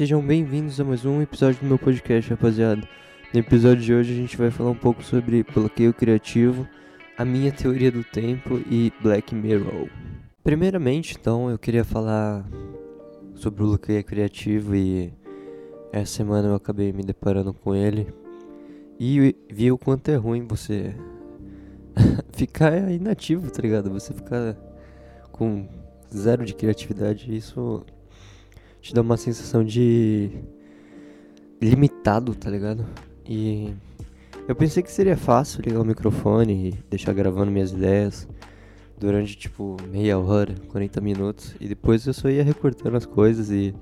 sejam bem-vindos a mais um episódio do meu podcast, rapaziada. No episódio de hoje a gente vai falar um pouco sobre bloqueio criativo, a minha teoria do tempo e Black Mirror. Primeiramente, então, eu queria falar sobre o bloqueio criativo e essa semana eu acabei me deparando com ele e vi o quanto é ruim você ficar inativo, tá ligado? Você ficar com zero de criatividade, isso te dá uma sensação de limitado, tá ligado? E eu pensei que seria fácil ligar o microfone e deixar gravando minhas ideias durante tipo meia hora, 40 minutos e depois eu só ia recortando as coisas e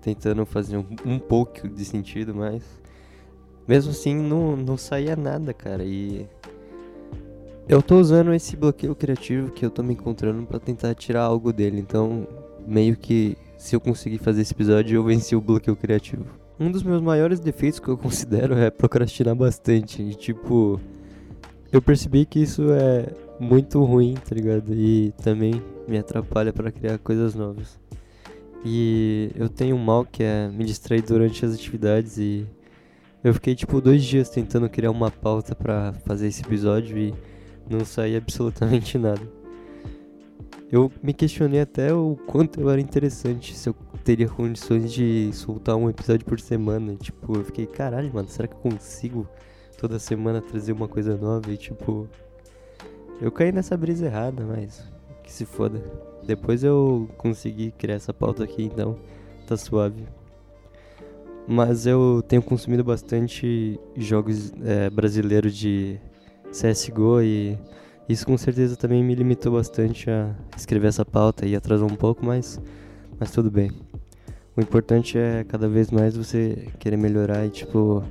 tentando fazer um, um pouco de sentido, mas mesmo assim não, não saía nada, cara. E eu tô usando esse bloqueio criativo que eu tô me encontrando para tentar tirar algo dele. Então, meio que se eu conseguir fazer esse episódio, eu venci o bloqueio criativo. Um dos meus maiores defeitos que eu considero é procrastinar bastante. E, tipo, eu percebi que isso é muito ruim, tá ligado? E também me atrapalha para criar coisas novas. E eu tenho um mal que é me distrair durante as atividades e eu fiquei tipo dois dias tentando criar uma pauta para fazer esse episódio e não saía absolutamente nada. Eu me questionei até o quanto eu era interessante, se eu teria condições de soltar um episódio por semana. Tipo, eu fiquei, caralho, mano, será que eu consigo toda semana trazer uma coisa nova? E tipo, eu caí nessa brisa errada, mas que se foda. Depois eu consegui criar essa pauta aqui, então tá suave. Mas eu tenho consumido bastante jogos é, brasileiros de CSGO e isso com certeza também me limitou bastante a escrever essa pauta e atrasou um pouco, mas, mas tudo bem. O importante é cada vez mais você querer melhorar e tipo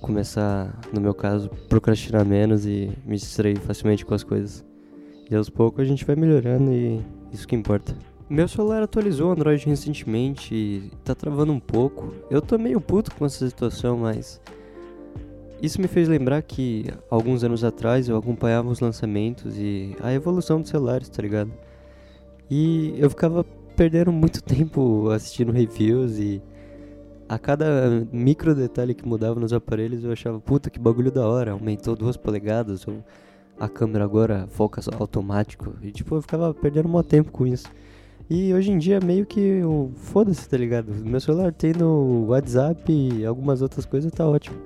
começar, no meu caso, procrastinar menos e me distrair facilmente com as coisas. E aos poucos a gente vai melhorando e isso que importa. Meu celular atualizou o Android recentemente e tá travando um pouco. Eu tô meio puto com essa situação, mas. Isso me fez lembrar que alguns anos atrás eu acompanhava os lançamentos e a evolução dos celulares, tá ligado? E eu ficava perdendo muito tempo assistindo reviews e a cada micro detalhe que mudava nos aparelhos eu achava, puta que bagulho da hora, aumentou duas polegadas, a câmera agora foca automático. E tipo, eu ficava perdendo um tempo com isso. E hoje em dia meio que o foda-se, tá ligado? Meu celular tendo WhatsApp e algumas outras coisas tá ótimo.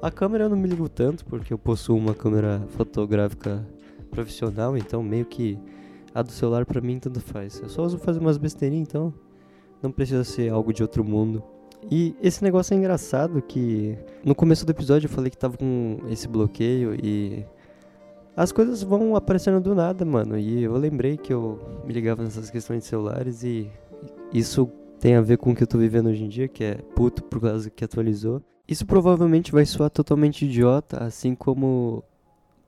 A câmera eu não me ligo tanto porque eu possuo uma câmera fotográfica profissional, então meio que a do celular pra mim tanto faz. Eu só uso fazer umas besteirinhas, então não precisa ser algo de outro mundo. E esse negócio é engraçado que no começo do episódio eu falei que tava com esse bloqueio e as coisas vão aparecendo do nada, mano. E eu lembrei que eu me ligava nessas questões de celulares e isso tem a ver com o que eu tô vivendo hoje em dia, que é puto por causa que atualizou. Isso provavelmente vai soar totalmente idiota, assim como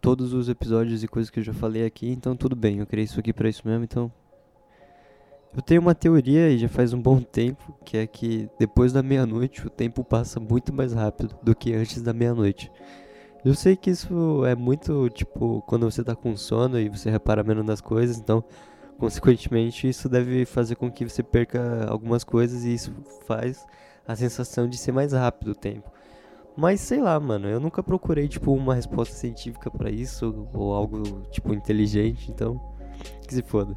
todos os episódios e coisas que eu já falei aqui, então tudo bem, eu criei isso aqui para isso mesmo, então eu tenho uma teoria e já faz um bom tempo, que é que depois da meia-noite o tempo passa muito mais rápido do que antes da meia-noite. Eu sei que isso é muito, tipo, quando você tá com sono e você repara menos nas coisas, então, consequentemente, isso deve fazer com que você perca algumas coisas e isso faz a sensação de ser mais rápido o tempo. Mas sei lá, mano, eu nunca procurei, tipo, uma resposta científica para isso ou algo, tipo, inteligente, então, que se foda.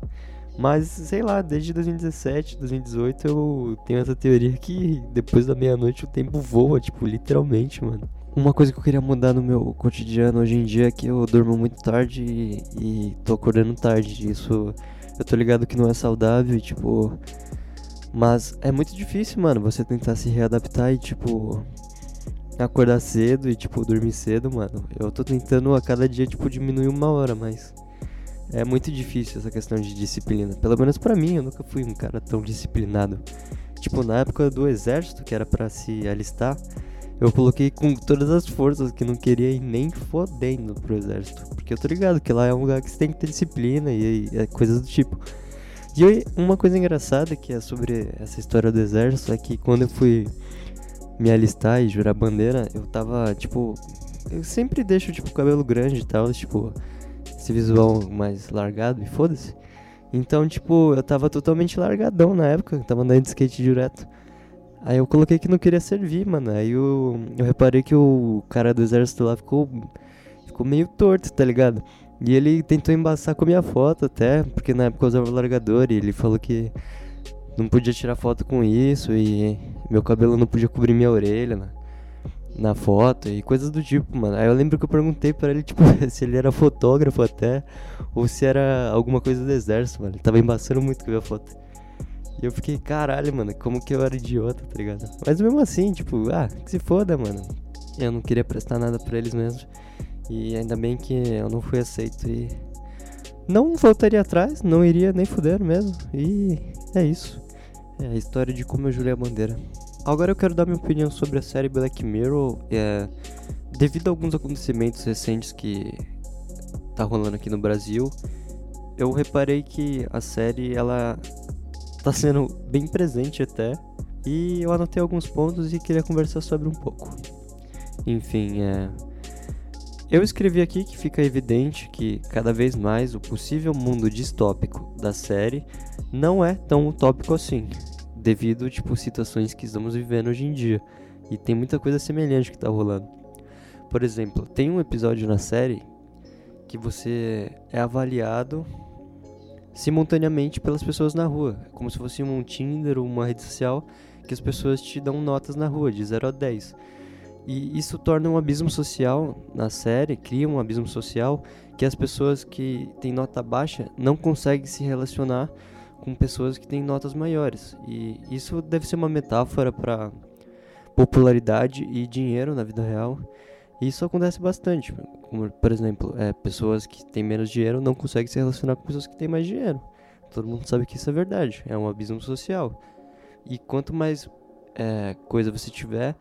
Mas, sei lá, desde 2017, 2018 eu tenho essa teoria que depois da meia-noite o tempo voa, tipo, literalmente, mano. Uma coisa que eu queria mudar no meu cotidiano hoje em dia é que eu durmo muito tarde e, e tô acordando tarde. Isso eu tô ligado que não é saudável e tipo. Mas é muito difícil, mano, você tentar se readaptar e tipo. Acordar cedo e tipo dormir cedo, mano. Eu tô tentando a cada dia, tipo, diminuir uma hora, mas. É muito difícil essa questão de disciplina. Pelo menos para mim, eu nunca fui um cara tão disciplinado. Tipo, na época do exército, que era para se alistar, eu coloquei com todas as forças que não queria ir nem fodendo pro exército. Porque eu tô ligado que lá é um lugar que você tem que ter disciplina e, e é coisas do tipo. E aí, uma coisa engraçada que é sobre essa história do exército é que quando eu fui me alistar e jurar bandeira, eu tava, tipo. Eu sempre deixo, tipo, o cabelo grande e tal, tipo, esse visual mais largado e foda-se. Então, tipo, eu tava totalmente largadão na época, tava andando de skate direto. Aí eu coloquei que não queria servir, mano. Aí eu, eu reparei que o cara do exército lá ficou, ficou meio torto, tá ligado? E ele tentou embaçar com a minha foto até, porque na época eu usava largador e ele falou que não podia tirar foto com isso e meu cabelo não podia cobrir minha orelha na, na foto e coisas do tipo, mano. Aí eu lembro que eu perguntei para ele, tipo, se ele era fotógrafo até, ou se era alguma coisa do exército, mano. Ele tava embaçando muito com a minha foto. E eu fiquei, caralho, mano, como que eu era idiota, tá ligado? Mas mesmo assim, tipo, ah, que se foda, mano. Eu não queria prestar nada pra eles mesmo. E ainda bem que eu não fui aceito e. Não voltaria atrás, não iria nem fuder mesmo. E é isso. É a história de como eu jurei a bandeira. Agora eu quero dar minha opinião sobre a série Black Mirror. É, devido a alguns acontecimentos recentes que tá rolando aqui no Brasil, eu reparei que a série ela tá sendo bem presente até. E eu anotei alguns pontos e queria conversar sobre um pouco. Enfim, é. Eu escrevi aqui que fica evidente que cada vez mais o possível mundo distópico da série não é tão utópico assim, devido tipo situações que estamos vivendo hoje em dia. E tem muita coisa semelhante que tá rolando. Por exemplo, tem um episódio na série que você é avaliado simultaneamente pelas pessoas na rua, como se fosse um Tinder ou uma rede social que as pessoas te dão notas na rua de 0 a 10. E isso torna um abismo social na série, cria um abismo social que as pessoas que têm nota baixa não conseguem se relacionar com pessoas que têm notas maiores. E isso deve ser uma metáfora para popularidade e dinheiro na vida real. Isso acontece bastante. Como, por exemplo, é, pessoas que têm menos dinheiro não conseguem se relacionar com pessoas que têm mais dinheiro. Todo mundo sabe que isso é verdade. É um abismo social. E quanto mais é, coisa você tiver,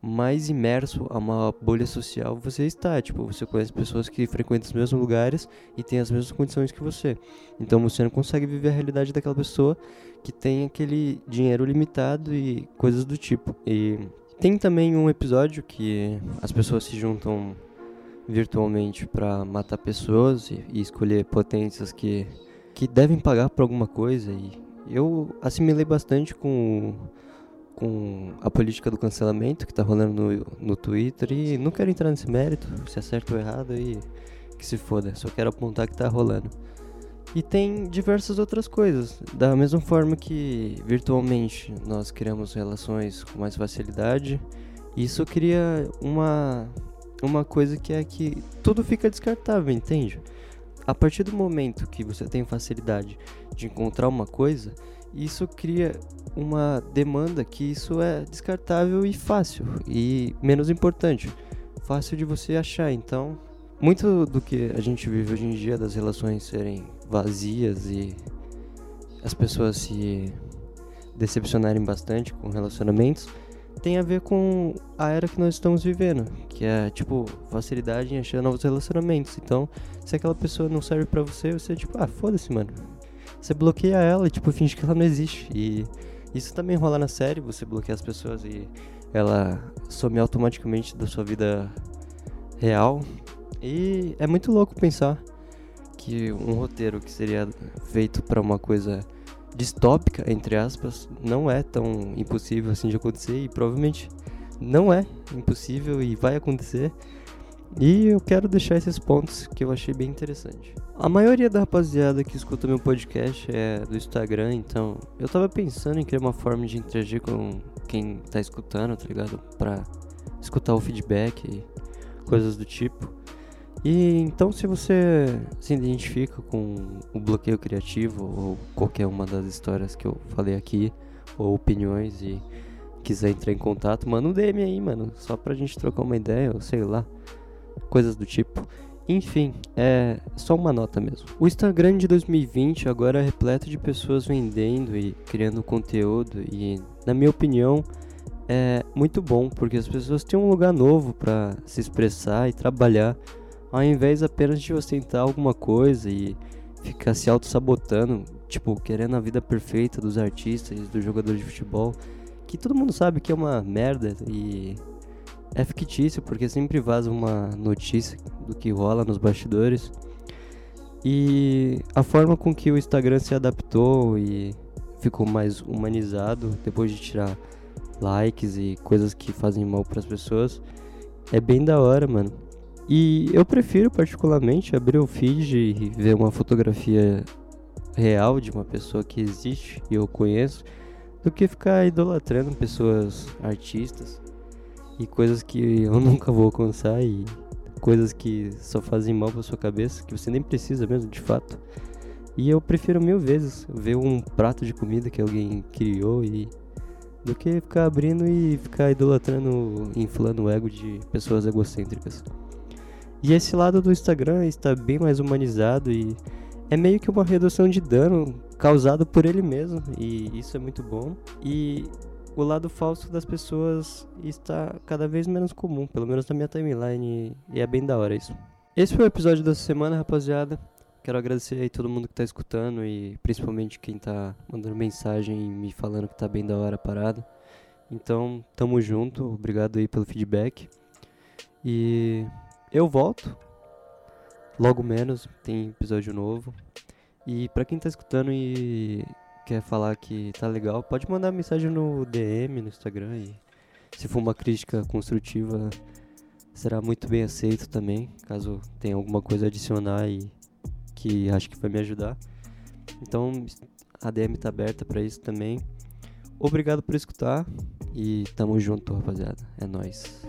mais imerso a uma bolha social você está. Tipo, você conhece pessoas que frequentam os mesmos lugares e têm as mesmas condições que você. Então você não consegue viver a realidade daquela pessoa que tem aquele dinheiro limitado e coisas do tipo. E tem também um episódio que as pessoas se juntam virtualmente para matar pessoas e, e escolher potências que que devem pagar por alguma coisa e eu assimilei bastante com com a política do cancelamento que tá rolando no, no Twitter e não quero entrar nesse mérito, se é certo ou errado e que se foda, só quero apontar que tá rolando. E tem diversas outras coisas, da mesma forma que virtualmente nós criamos relações com mais facilidade, isso cria uma uma coisa que é que tudo fica descartável, entende? A partir do momento que você tem facilidade de encontrar uma coisa, isso cria uma demanda que isso é descartável e fácil e menos importante, fácil de você achar. Então, muito do que a gente vive hoje em dia das relações serem vazias e as pessoas se decepcionarem bastante com relacionamentos tem a ver com a era que nós estamos vivendo, que é tipo facilidade em achar novos relacionamentos. Então, se aquela pessoa não serve para você, você tipo, ah, foda-se, mano. Você bloqueia ela e tipo finge que ela não existe. E isso também rola na série, você bloqueia as pessoas e ela some automaticamente da sua vida real. E é muito louco pensar que um roteiro que seria feito para uma coisa distópica, entre aspas, não é tão impossível assim de acontecer e provavelmente não é impossível e vai acontecer. E eu quero deixar esses pontos que eu achei bem interessante. A maioria da rapaziada que escuta meu podcast é do Instagram, então eu tava pensando em criar uma forma de interagir com quem tá escutando, tá ligado? Pra escutar o feedback e coisas do tipo. E então se você se identifica com o bloqueio criativo ou qualquer uma das histórias que eu falei aqui, ou opiniões e quiser entrar em contato, manda um DM aí, mano, só pra gente trocar uma ideia, ou sei lá coisas do tipo. Enfim, é só uma nota mesmo. O Instagram de 2020 agora é repleto de pessoas vendendo e criando conteúdo e, na minha opinião, é muito bom porque as pessoas têm um lugar novo para se expressar e trabalhar, ao invés apenas de ostentar alguma coisa e ficar se auto-sabotando, tipo, querendo a vida perfeita dos artistas, dos jogadores de futebol, que todo mundo sabe que é uma merda e é fictício porque sempre vaza uma notícia do que rola nos bastidores. E a forma com que o Instagram se adaptou e ficou mais humanizado depois de tirar likes e coisas que fazem mal para as pessoas. É bem da hora, mano. E eu prefiro particularmente abrir o feed e ver uma fotografia real de uma pessoa que existe e eu conheço do que ficar idolatrando pessoas artistas e coisas que eu nunca vou alcançar e coisas que só fazem mal pra sua cabeça, que você nem precisa mesmo, de fato. E eu prefiro mil vezes ver um prato de comida que alguém criou e do que ficar abrindo e ficar idolatrando, inflando o ego de pessoas egocêntricas. E esse lado do Instagram está bem mais humanizado e é meio que uma redução de dano causado por ele mesmo, e isso é muito bom. E o lado falso das pessoas está cada vez menos comum, pelo menos na minha timeline, e é bem da hora isso. Esse foi o episódio dessa semana, rapaziada. Quero agradecer aí todo mundo que tá escutando e principalmente quem tá mandando mensagem e me falando que tá bem da hora a parada. Então, tamo junto, obrigado aí pelo feedback. E eu volto. Logo menos tem episódio novo. E para quem tá escutando e quer falar que tá legal, pode mandar mensagem no DM, no Instagram e se for uma crítica construtiva, será muito bem aceito também, caso tenha alguma coisa a adicionar e que acho que vai me ajudar. Então a DM tá aberta para isso também. Obrigado por escutar e tamo junto, rapaziada. É nós.